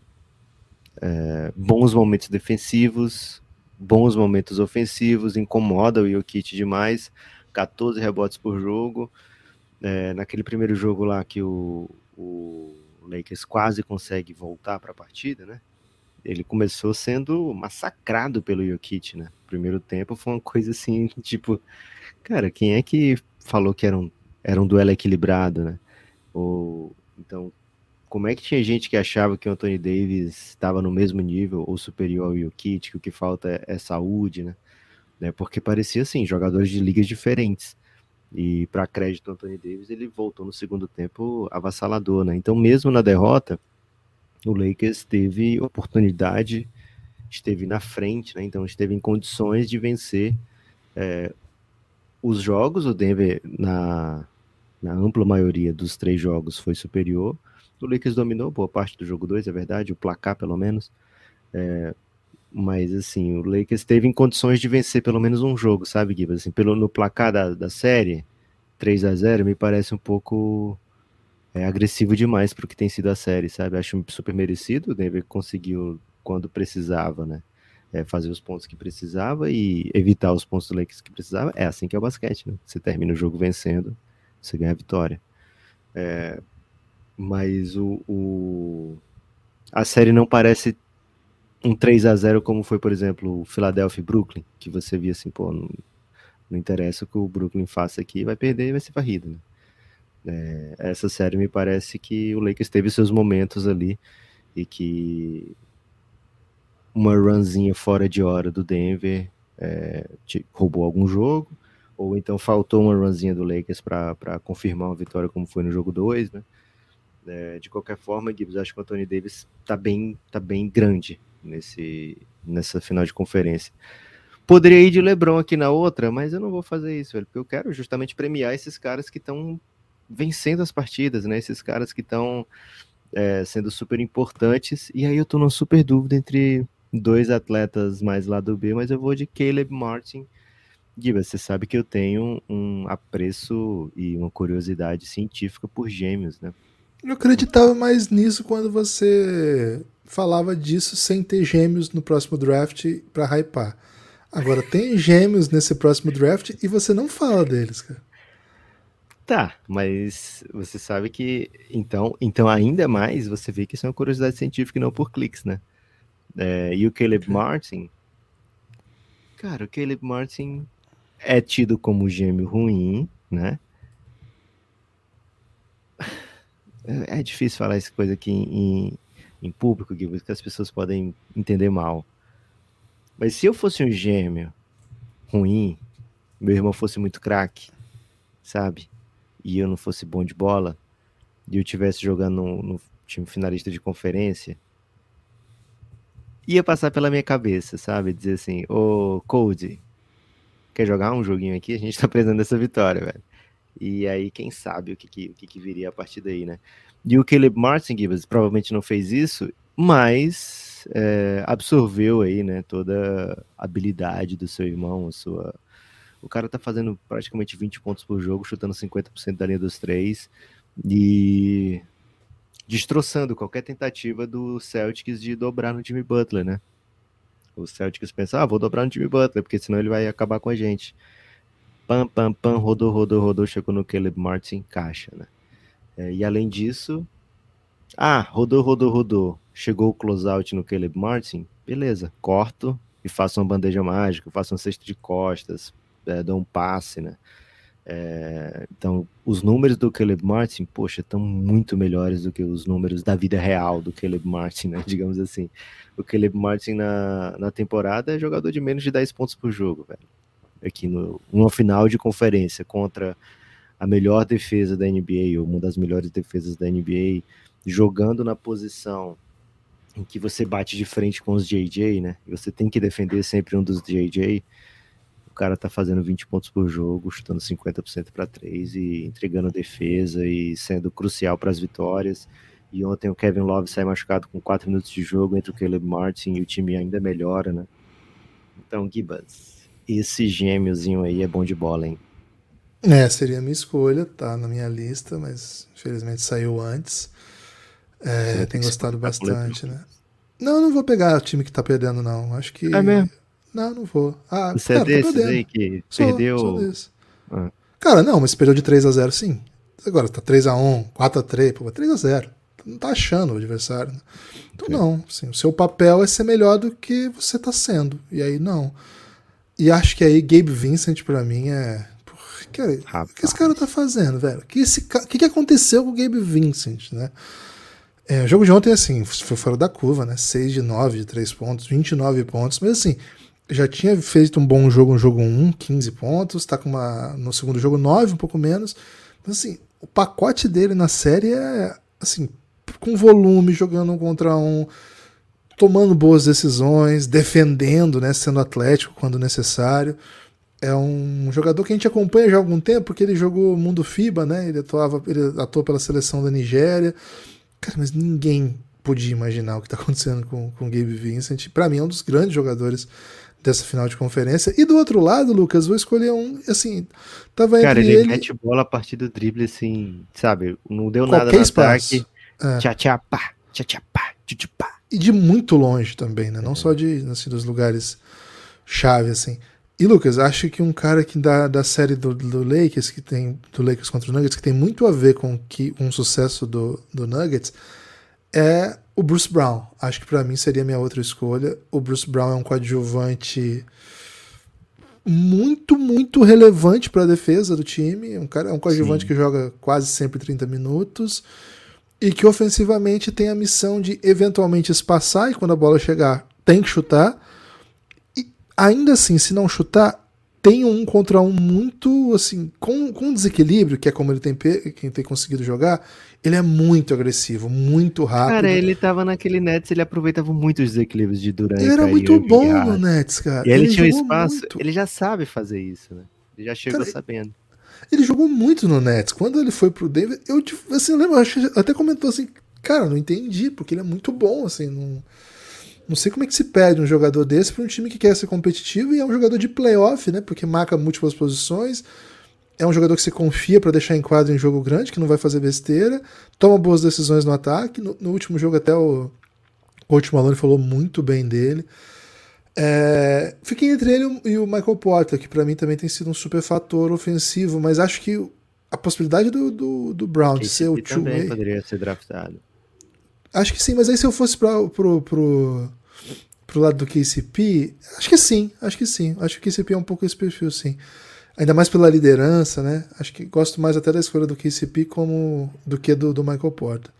é, bons momentos defensivos, bons momentos ofensivos, incomoda o Jokic demais, 14 rebotes por jogo. É, naquele primeiro jogo lá que o, o Lakers quase consegue voltar para a partida, né? Ele começou sendo massacrado pelo Jokic, né? Primeiro tempo foi uma coisa assim, [laughs] tipo, cara, quem é que falou que era um, era um duelo equilibrado, né? Ou, então, como é que tinha gente que achava que o Anthony Davis estava no mesmo nível ou superior ao Jokic, que o que falta é, é saúde, né? né? Porque parecia assim, jogadores de ligas diferentes. E para crédito do Anthony Davis, ele voltou no segundo tempo avassalador, né? Então, mesmo na derrota, o Lakers teve oportunidade, esteve na frente, né? Então esteve em condições de vencer é, os jogos, o Denver, na, na ampla maioria dos três jogos, foi superior. O Lakers dominou boa parte do jogo 2, é verdade, o placar pelo menos. É, mas assim, o Lakers teve em condições de vencer pelo menos um jogo, sabe, Gibbs? Assim, pelo, no placar da, da série, 3 a 0 me parece um pouco é, agressivo demais para o que tem sido a série, sabe? Acho super merecido. O Denver conseguiu, quando precisava, né? É, fazer os pontos que precisava e evitar os pontos do Lakers que precisava. É assim que é o basquete, né? Você termina o jogo vencendo, você ganha a vitória. É, mas o, o, a série não parece um 3 a 0 como foi, por exemplo, o Philadelphia e Brooklyn, que você via assim, pô, não, não interessa o que o Brooklyn faça aqui, vai perder e vai ser varrido, né? É, essa série me parece que o Lakers teve seus momentos ali e que uma runzinha fora de hora do Denver é, roubou algum jogo, ou então faltou uma runzinha do Lakers para confirmar uma vitória como foi no jogo 2, né? É, de qualquer forma, Gibbs, acho que o Anthony Davis está bem, tá bem grande nesse, nessa final de conferência. Poderia ir de LeBron aqui na outra, mas eu não vou fazer isso, velho, porque eu quero justamente premiar esses caras que estão vencendo as partidas, né? Esses caras que estão é, sendo super importantes. E aí eu tô numa super dúvida entre dois atletas mais lá do B, mas eu vou de Caleb Martin. Giba, você sabe que eu tenho um apreço e uma curiosidade científica por gêmeos, né? Eu acreditava mais nisso quando você falava disso sem ter gêmeos no próximo draft para hypar. Agora, tem [laughs] gêmeos nesse próximo draft e você não fala deles, cara. Tá, mas você sabe que então, então ainda mais você vê que isso é uma curiosidade científica e não por cliques, né? É, e o Caleb [laughs] Martin, cara, o Caleb Martin é tido como gêmeo ruim, né? É, é difícil falar essa coisa aqui em, em público, porque as pessoas podem entender mal. Mas se eu fosse um gêmeo ruim, meu irmão fosse muito craque, sabe? E eu não fosse bom de bola, e eu tivesse jogando no, no time finalista de conferência, ia passar pela minha cabeça, sabe? Dizer assim, ô Cody, quer jogar um joguinho aqui? A gente tá precisando dessa vitória, velho. E aí, quem sabe o que, que, o que, que viria a partir daí, né? E o Caleb Martin Gibbs provavelmente não fez isso, mas é, absorveu aí, né, toda a habilidade do seu irmão, a sua... O cara tá fazendo praticamente 20 pontos por jogo, chutando 50% da linha dos três e destroçando qualquer tentativa do Celtics de dobrar no Jimmy Butler, né? O Celtics pensa, ah, vou dobrar no Jimmy Butler, porque senão ele vai acabar com a gente. Pam, pam, pam, rodou, rodou, rodou, chegou no Caleb Martin, caixa, né? É, e além disso, ah, rodou, rodou, rodou chegou o closeout no Caleb Martin, beleza, corto e faço uma bandeja mágica, faço um cesto de costas, é, dou um passe, né? É, então, os números do Caleb Martin, poxa, estão muito melhores do que os números da vida real do Caleb Martin, né? [laughs] Digamos assim. O Caleb Martin na, na temporada é jogador de menos de 10 pontos por jogo, velho. Aqui no, numa final de conferência contra a melhor defesa da NBA, ou uma das melhores defesas da NBA, jogando na posição em que você bate de frente com os JJ, né? E você tem que defender sempre um dos JJ. O cara tá fazendo 20 pontos por jogo, chutando 50% para 3 e entregando defesa e sendo crucial para as vitórias. E ontem o Kevin Love sai machucado com 4 minutos de jogo entre o Caleb Martin e o time ainda melhora, né? Então, Gibbons, esse gêmeozinho aí é bom de bola, hein? É, seria a minha escolha, tá na minha lista, mas infelizmente saiu antes. É, tem gostado bastante, né? Não, não vou pegar o time que tá perdendo, não. Acho que. É mesmo? Não, não vou. Ah, Você cara, é desses tá aí que sou, perdeu. Sou ah. Cara, não, mas perdeu de 3 a 0 sim. Agora tá 3 a 1 4 a 3 pô, 3 a 0 Não tá achando o adversário. Né? Então, é. não. Assim, o seu papel é ser melhor do que você tá sendo. E aí, não. E acho que aí Gabe Vincent, pra mim, é. O que esse cara tá fazendo, velho? O que, esse, que, que aconteceu com o Gabe Vincent, né? É, o jogo de ontem, assim, foi fora da curva, né? 6 de 9 de 3 pontos, 29 pontos, mas assim, já tinha feito um bom jogo no jogo 1, 15 pontos, tá com uma. No segundo jogo, 9, um pouco menos. Mas assim, o pacote dele na série é assim, com volume, jogando um contra um, tomando boas decisões, defendendo, né? Sendo atlético quando necessário. é um jogador que a gente acompanha já há algum tempo, porque ele jogou Mundo FIBA, né? Ele, atuava, ele atuou pela seleção da Nigéria. Cara, mas ninguém podia imaginar o que está acontecendo com, com o Gabe Vincent. Para mim, é um dos grandes jogadores dessa final de conferência. E do outro lado, Lucas, vou escolher um, assim, tava Cara, ele, ele... mete bola a partir do drible, assim, sabe? Não deu Qualquer nada no espaço. ataque. É. Tchá, tchá, pá, tchá, tchá, pá, tchá, tchá, pá. E de muito longe também, né? Não só de, assim, dos lugares chave, assim. E, Lucas, acho que um cara que da, da série do, do Lakers, que tem do Lakers contra o Nuggets, que tem muito a ver com que, um sucesso do, do Nuggets, é o Bruce Brown. Acho que para mim seria a minha outra escolha. O Bruce Brown é um coadjuvante muito, muito relevante para a defesa do time. Um cara, é um coadjuvante Sim. que joga quase sempre 30 minutos e que ofensivamente tem a missão de eventualmente espaçar e quando a bola chegar tem que chutar. E ainda assim, se não chutar, tem um contra um muito assim, com, com desequilíbrio, que é como ele tem, quem tem conseguido jogar, ele é muito agressivo, muito rápido. Cara, ele tava naquele Nets, ele aproveitava muito os desequilíbrios de Durant. Ele era muito bom no. Nets, cara. E aí ele, tinha espaço, muito. ele já sabe fazer isso, né? Ele já chegou Cara, sabendo. Ele jogou muito no Nets. Quando ele foi pro Denver, eu assim, eu lembro, que até comentou assim, cara, não entendi, porque ele é muito bom, assim, não, não sei como é que se perde um jogador desse para um time que quer ser competitivo e é um jogador de playoff, né? Porque marca múltiplas posições. É um jogador que se confia para deixar em quadro em jogo grande, que não vai fazer besteira, toma boas decisões no ataque. No, no último jogo, até o, o último Malone falou muito bem dele. É, fiquei entre ele e o Michael Porter, que para mim também tem sido um super fator ofensivo, mas acho que a possibilidade do, do, do Brown de ser o também two-way. poderia ser draftado. Acho que sim, mas aí se eu fosse pra, pro, pro, pro lado do KCP, acho que sim, acho que sim. Acho que o KCP é um pouco esse perfil, sim. Ainda mais pela liderança, né? Acho que gosto mais até da escolha do KCP como, do que do, do Michael Porter.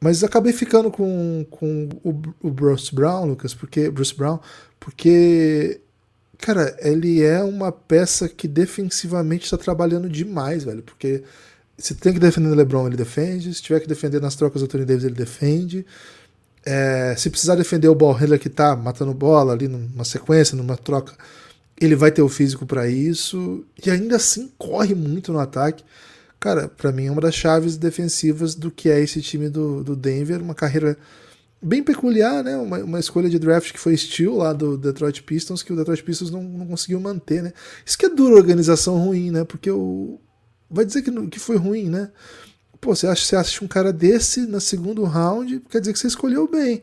Mas acabei ficando com, com o, o Bruce Brown, Lucas, porque Bruce Brown, porque cara, ele é uma peça que defensivamente está trabalhando demais, velho, porque se tem que defender o LeBron, ele defende, se tiver que defender nas trocas do Tony Davis, ele defende. É, se precisar defender o ball handler que tá matando bola ali numa sequência, numa troca, ele vai ter o físico para isso e ainda assim corre muito no ataque. Cara, para mim é uma das chaves defensivas do que é esse time do, do Denver, uma carreira bem peculiar, né? Uma, uma escolha de draft que foi steel lá do Detroit Pistons, que o Detroit Pistons não, não conseguiu manter, né? Isso que é dura organização ruim, né? Porque o. Vai dizer que, que foi ruim, né? Pô, você acha, você acha um cara desse na segundo round, quer dizer que você escolheu bem.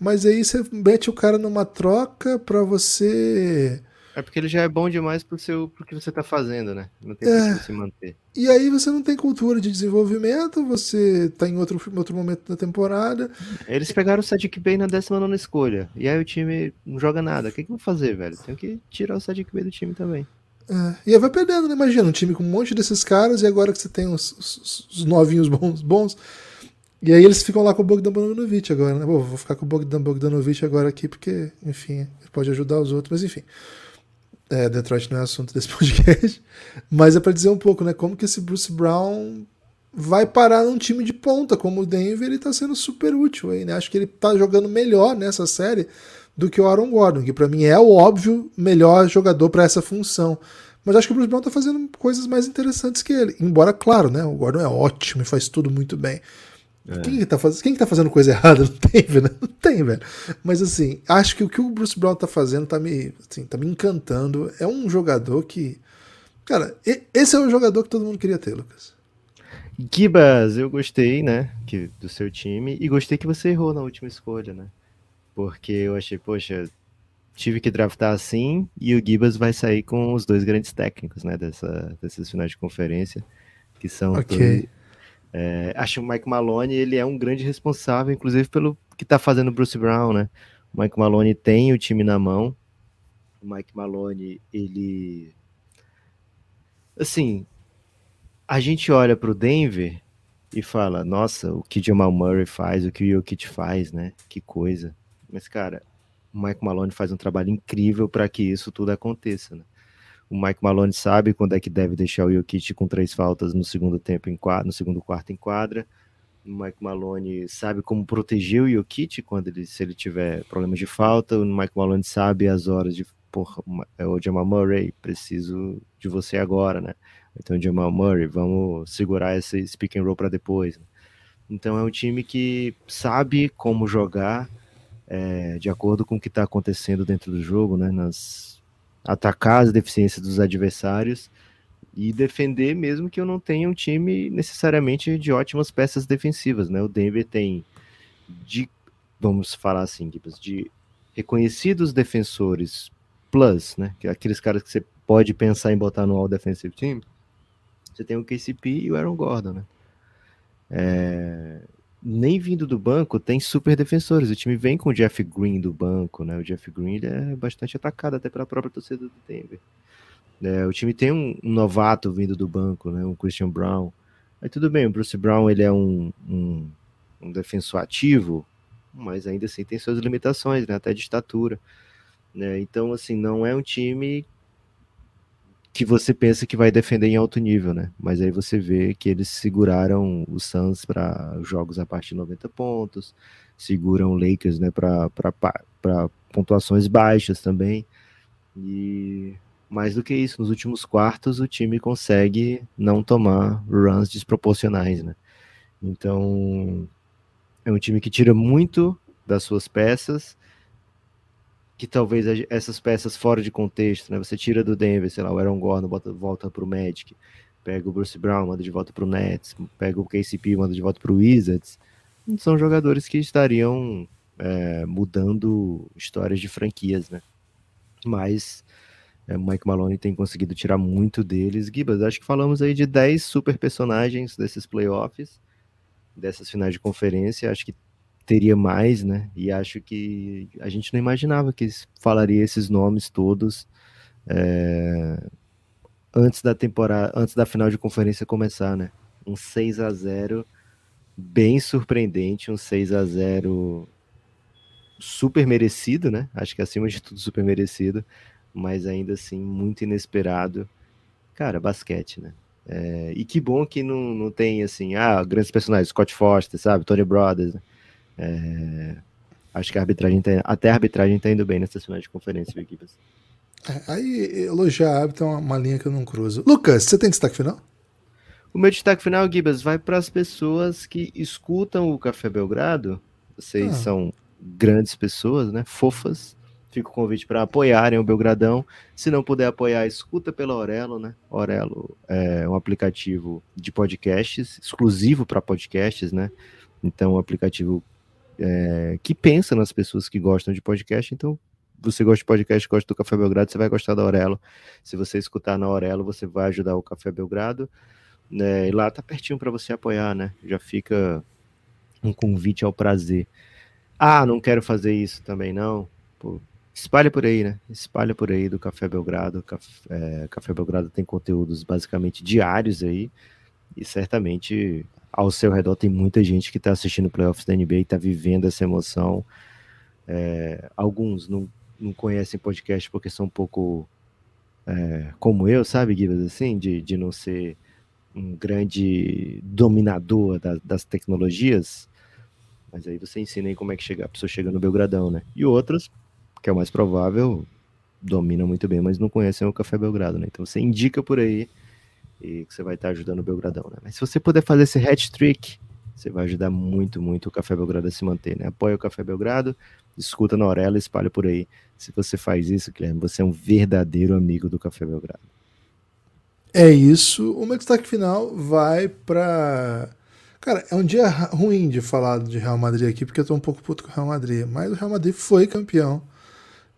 Mas aí você mete o cara numa troca pra você. É porque ele já é bom demais pro, seu, pro que você tá fazendo, né? Não tem É. como se manter. E aí você não tem cultura de desenvolvimento, você tá em outro, outro momento da temporada. Eles pegaram o Sadiq Bey na 19 escolha. E aí o time não joga nada. O que, que eu vou fazer, velho? Tenho que tirar o Sadiq Bey do time também. É, e aí vai perdendo, né? Imagina, um time com um monte desses caras e agora que você tem os, os- os novinhos bons, bons. E aí eles ficam lá com o Bogdan Bogdanovic agora, né? Pô, vou ficar com o Bogdan Bogdanovic agora aqui porque, enfim, ele pode ajudar os outros, mas enfim. É, Detroit não é assunto desse [laughs] podcast. Mas é pra dizer um pouco, né? Como que esse Bruce Brown vai parar num time de ponta como o Denver e tá sendo super útil aí, né? Acho que ele tá jogando melhor nessa série do que o Aaron Gordon, que pra mim é o óbvio melhor jogador pra essa função. Mas acho que o Bruce Brown tá fazendo coisas mais interessantes que ele. Embora, claro, né? O Gordon é ótimo e faz tudo muito bem. Quem, que tá faz... Quem que tá fazendo coisa errada? [laughs] Não tem, velho. Não tem, velho. Mas assim, acho que o que o Bruce Brown tá fazendo tá me, assim, tá me encantando. É um jogador que. Cara, esse é o jogador que todo mundo queria ter, Lucas. Gibas, eu gostei, né, que, do seu time, e gostei que você errou na última escolha, né? Porque eu achei, poxa, tive que draftar assim, e o Gibas vai sair com os dois grandes técnicos, né, dessa, desses finais de conferência, que são Ok. dois- é, acho que o Mike Malone, ele é um grande responsável, inclusive pelo que tá fazendo o Bruce Brown, né? O Mike Malone tem o time na mão, o Mike Malone, ele... Assim, a gente olha pro Denver e fala, nossa, o que Jamal Murray faz, o que o Jokic faz, né? Que coisa. Mas, cara, o Mike Malone faz um trabalho incrível para que isso tudo aconteça, né? O Mike Malone sabe quando é que deve deixar o Jokic com três faltas no segundo tempo em quadra, no segundo quarto em quadra. O Mike Malone sabe como proteger o Jokic quando ele, se ele tiver problemas de falta. O Mike Malone sabe as horas de porra, é o Jamal Murray, preciso de você agora, né? Então, Jamal Murray, vamos segurar esse pick and roll para depois. Né? Então, é um time que sabe como jogar é, de acordo com o que está acontecendo dentro do jogo, né? Nas atacar as deficiências dos adversários e defender mesmo que eu não tenha um time necessariamente de ótimas peças defensivas, né? O Denver tem de vamos falar assim, de reconhecidos defensores plus, né? Que é aqueles caras que você pode pensar em botar no All Defensive Team. Você tem o KCP e o Aaron Gordon, né? É... Nem vindo do banco tem super defensores. O time vem com o Jeff Green do banco, né? O Jeff Green é bastante atacado até pela própria torcida do Denver. É, o time tem um, um, novato vindo do banco, né? Um Christian Brown. Aí tudo bem, o Bruce Brown ele é um, um, um defensor ativo, mas ainda assim tem suas limitações, né? Até de estatura. Né? Então, assim, não é um time que você pensa que vai defender em alto nível, né? Mas aí você vê que eles seguraram o Suns para jogos a partir de 90 pontos, seguram o Lakers, né, para pontuações baixas também. E mais do que isso, nos últimos quartos o time consegue não tomar runs desproporcionais, né? Então, é um time que tira muito das suas peças, que talvez essas peças fora de contexto, né? Você tira do Denver, sei lá, o Aaron Gordon bota, volta pro Magic, pega o Bruce Brown, manda de volta pro Nets, pega o KCP, manda de volta pro Wizards. São jogadores que estariam é, mudando histórias de franquias, né? Mas é, Mike Maloney tem conseguido tirar muito deles. Gibas, acho que falamos aí de 10 super personagens desses playoffs dessas finais de conferência. Acho que teria mais, né? E acho que a gente não imaginava que falaria esses nomes todos é, antes da temporada, antes da final de conferência começar, né? Um 6 a 0 bem surpreendente, um 6 a 0 super merecido, né? Acho que acima de tudo super merecido, mas ainda assim muito inesperado. Cara, basquete, né? É, e que bom que não, não tem, assim, ah, grandes personagens, Scott Foster, sabe, Tony Brothers. Né? É, acho que a arbitragem tá, até a arbitragem tá indo bem nessa final de conferência, equipes. É, aí, elogiar a árbitro é uma, uma linha que eu não cruzo. Lucas, você tem destaque final? O meu destaque final, Gibas, vai para as pessoas que escutam o Café Belgrado. Vocês ah. são grandes pessoas, né? Fofas. Fica o convite para apoiarem o Belgradão. Se não puder apoiar, escuta pela Orelo, né? Orelo é um aplicativo de podcasts, exclusivo para podcasts, né? Então, um aplicativo é, que pensa nas pessoas que gostam de podcast. Então, você gosta de podcast, gosta do Café Belgrado, você vai gostar da Orelo. Se você escutar na Orelo, você vai ajudar o Café Belgrado. Né? E lá tá pertinho para você apoiar, né? Já fica um convite ao prazer. Ah, não quero fazer isso também, não. Pô, Espalha por aí, né? Espalha por aí do Café Belgrado. Café, é, Café Belgrado tem conteúdos basicamente diários aí. E certamente ao seu redor tem muita gente que está assistindo playoffs da NBA e está vivendo essa emoção. É, alguns não, não conhecem podcast porque são um pouco é, como eu, sabe, Guilherme, assim, de, de não ser um grande dominador da, das tecnologias. Mas aí você ensina aí como é que chega, a pessoa chega no Belgradão, né? E outros que é o mais provável, dominam muito bem, mas não conhecem o Café Belgrado, né? Então você indica por aí e que você vai estar ajudando o Belgradão, né? Mas se você puder fazer esse hat trick, você vai ajudar muito, muito o Café Belgrado a se manter, né? Apoia o Café Belgrado, escuta na orelha, espalha por aí. Se você faz isso, Guilherme, você é um verdadeiro amigo do Café Belgrado. É isso. O meu destaque final vai para Cara, é um dia ruim de falar de Real Madrid aqui, porque eu tô um pouco puto com o Real Madrid. Mas o Real Madrid foi campeão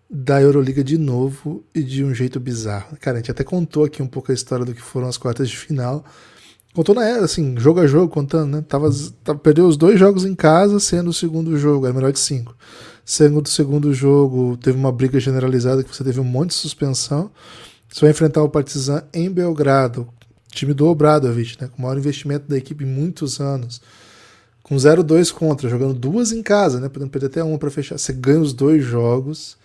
da Euroliga de novo e de um jeito bizarro. Cara, a gente até contou aqui um pouco a história do que foram as quartas de final. Contou na era, assim, jogo a jogo, contando, né? Tava, tava, perdeu os dois jogos em casa, sendo o segundo jogo, era melhor de cinco. Sendo o segundo jogo, teve uma briga generalizada que você teve um monte de suspensão. Você vai enfrentar o Partizan em Belgrado, time do Obradovic, né? Com o maior investimento da equipe em muitos anos. Com 0-2 contra, jogando duas em casa, né? Podendo perder até uma para fechar. Você ganha os dois jogos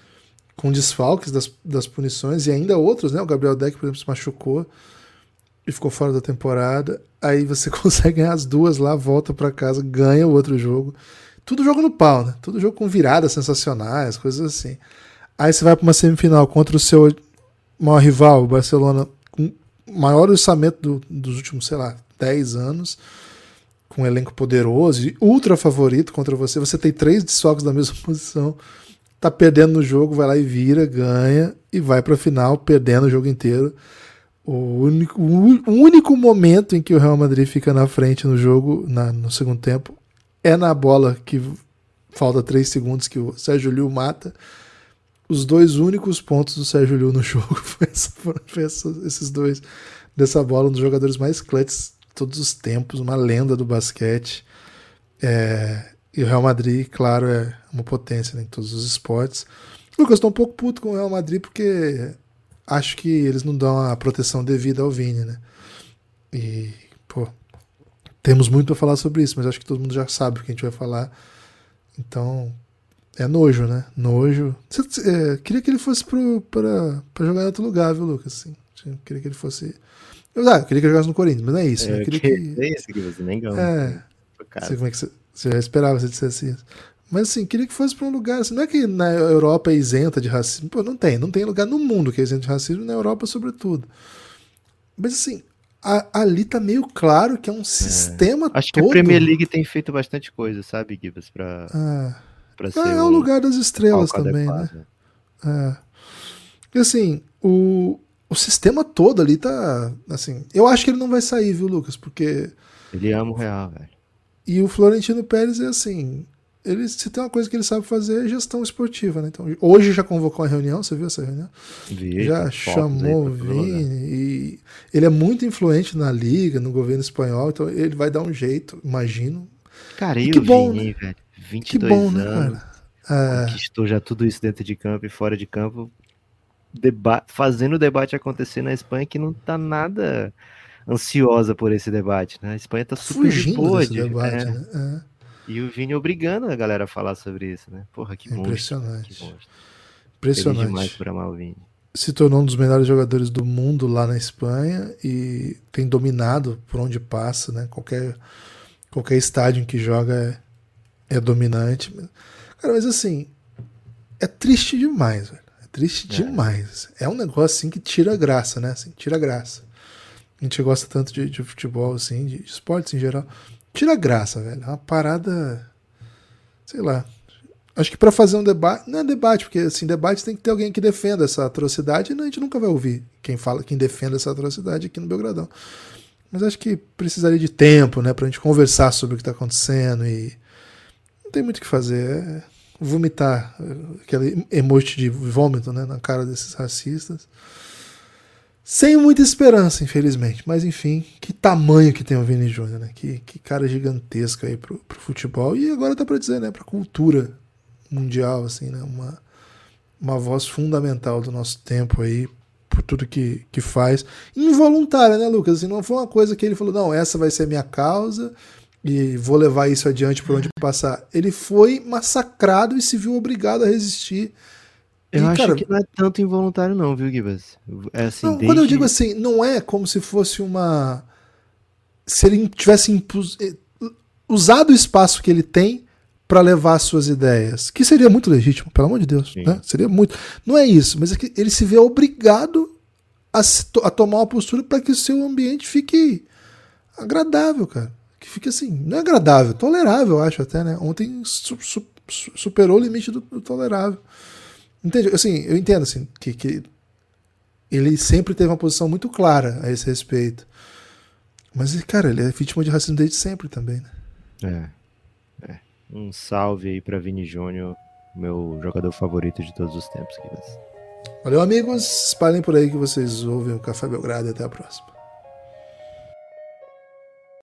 com desfalques das, das punições e ainda outros, né? O Gabriel Deck, por exemplo, se machucou e ficou fora da temporada. Aí você [laughs] consegue ganhar as duas lá, volta para casa, ganha o outro jogo. Tudo jogo no pau, né? Tudo jogo com viradas sensacionais, coisas assim. Aí você vai para uma semifinal contra o seu maior rival, o Barcelona, com maior orçamento do, dos últimos, sei lá, 10 anos, com um elenco poderoso e ultra favorito contra você. Você tem três desfalques da mesma [laughs] posição, tá perdendo no jogo, vai lá e vira, ganha e vai para a final perdendo o jogo inteiro. O único, o único momento em que o Real Madrid fica na frente no jogo, na, no segundo tempo, é na bola que falta três segundos que o Sérgio Liu mata os dois únicos pontos do Sérgio Liu no [laughs] jogo essa, esses dois dessa bola, um dos jogadores mais clutches de todos os tempos, uma lenda do basquete. É, e o Real Madrid, claro, é uma potência né, em todos os esportes. Lucas, estou um pouco puto com o Real Madrid porque acho que eles não dão a proteção devida ao Vini, né? E, pô, temos muito para falar sobre isso, mas acho que todo mundo já sabe o que a gente vai falar. Então, é nojo, né? Nojo. Você, é, queria que ele fosse para jogar em outro lugar, viu, Lucas? Assim, queria que ele fosse. Eu, ah, queria que ele jogasse no Corinthians, mas não é isso. É, eu queria que. É isso que você nem ganhou. É. Sei como é que você, você já esperava você dissesse isso. Mas assim, queria que fosse para um lugar. Assim, não é que na Europa é isenta de racismo. Pô, não tem. Não tem lugar no mundo que é isento de racismo, na Europa, sobretudo. Mas assim, a, ali tá meio claro que é um é. sistema Acho todo. que a Premier League tem feito bastante coisa, sabe, Gibbs, pra. Ah para ser. É, é o lugar das estrelas também, né? adequado. né? É. E assim, o, o sistema todo ali tá. Assim, eu acho que ele não vai sair, viu, Lucas? Porque. Ele ama o Real, velho. E o Florentino Pérez é assim. Ele, se tem uma coisa que ele sabe fazer é gestão esportiva, né? Então, hoje já convocou uma reunião, você viu essa reunião? Vi, já chamou o Vini. E ele é muito influente na liga, no governo espanhol, então ele vai dar um jeito, imagino. Cara, e, e que o bom, Vini, né? velho? 22 que bom, né, anos. Né, cara? É... Conquistou já tudo isso dentro de campo e fora de campo. Deba fazendo o debate acontecer na Espanha que não tá nada ansiosa por esse debate, né? A Espanha tá super Fugindo boa de, debate, é. né? É. E o Vini obrigando a galera a falar sobre isso, né? Porra, que bom. Impressionante. Que monstro. Impressionante. demais por amar o Vini. Se tornou um dos melhores jogadores do mundo lá na Espanha e tem dominado por onde passa, né? Qualquer, qualquer estádio em que joga é é dominante. Cara, mas assim, é triste demais, velho. É triste é. demais. É um negócio assim que tira graça, né? Assim, tira graça. A gente gosta tanto de, de futebol, assim, de, esportes em geral. Tira graça, velho. É uma parada. Sei lá. Acho que para fazer um debate. Não é debate, porque assim, debate tem que ter alguém que defenda essa atrocidade e a gente nunca vai ouvir quem fala, quem defenda essa atrocidade aqui no Belgradão. Mas acho que precisaria de tempo, né, pra gente conversar sobre o que tá acontecendo e não tem muito o que fazer. É vomitar aquele emoji de vômito né, na cara desses racistas. Sem muita esperança, infelizmente. Mas enfim, que tamanho que tem o Vini Júnior, né? Que, que cara gigantesco aí pro, pro futebol. E agora dá pra dizer, né? Pra cultura mundial, assim, né? Uma, uma voz fundamental do nosso tempo aí, por tudo que, que faz. Involuntária, né, Lucas? Assim, não foi uma coisa que ele falou, não, essa vai ser minha causa, e vou levar isso adiante por onde passar. Ele foi massacrado e se viu obrigado a resistir. Eu e, acho cara, que não é tanto involuntário, não, viu, Gibas? É assim, não, desde... Quando eu digo assim, não é como se fosse uma. Se ele tivesse impus... Eh, usado o espaço que ele tem para levar suas ideias, que seria muito legítimo, pelo amor de Deus, né? Seria muito. Não é isso, mas é que ele se vê obrigado a, se, a tomar uma postura para que o seu ambiente fique agradável, cara que fica assim, não é agradável, tolerável, eu acho até, né? Ontem su su superou o limite do, do, tolerável. Entende? Assim, eu entendo assim, que, que ele sempre teve uma posição muito clara a esse respeito. Mas, cara, ele é vítima de racismo desde sempre também, né? É. é. Um salve aí para Vini Júnior, meu jogador favorito de todos os tempos. Valeu, amigos. Espalhem por aí que vocês ouvem o Café Belgrado e até a próxima.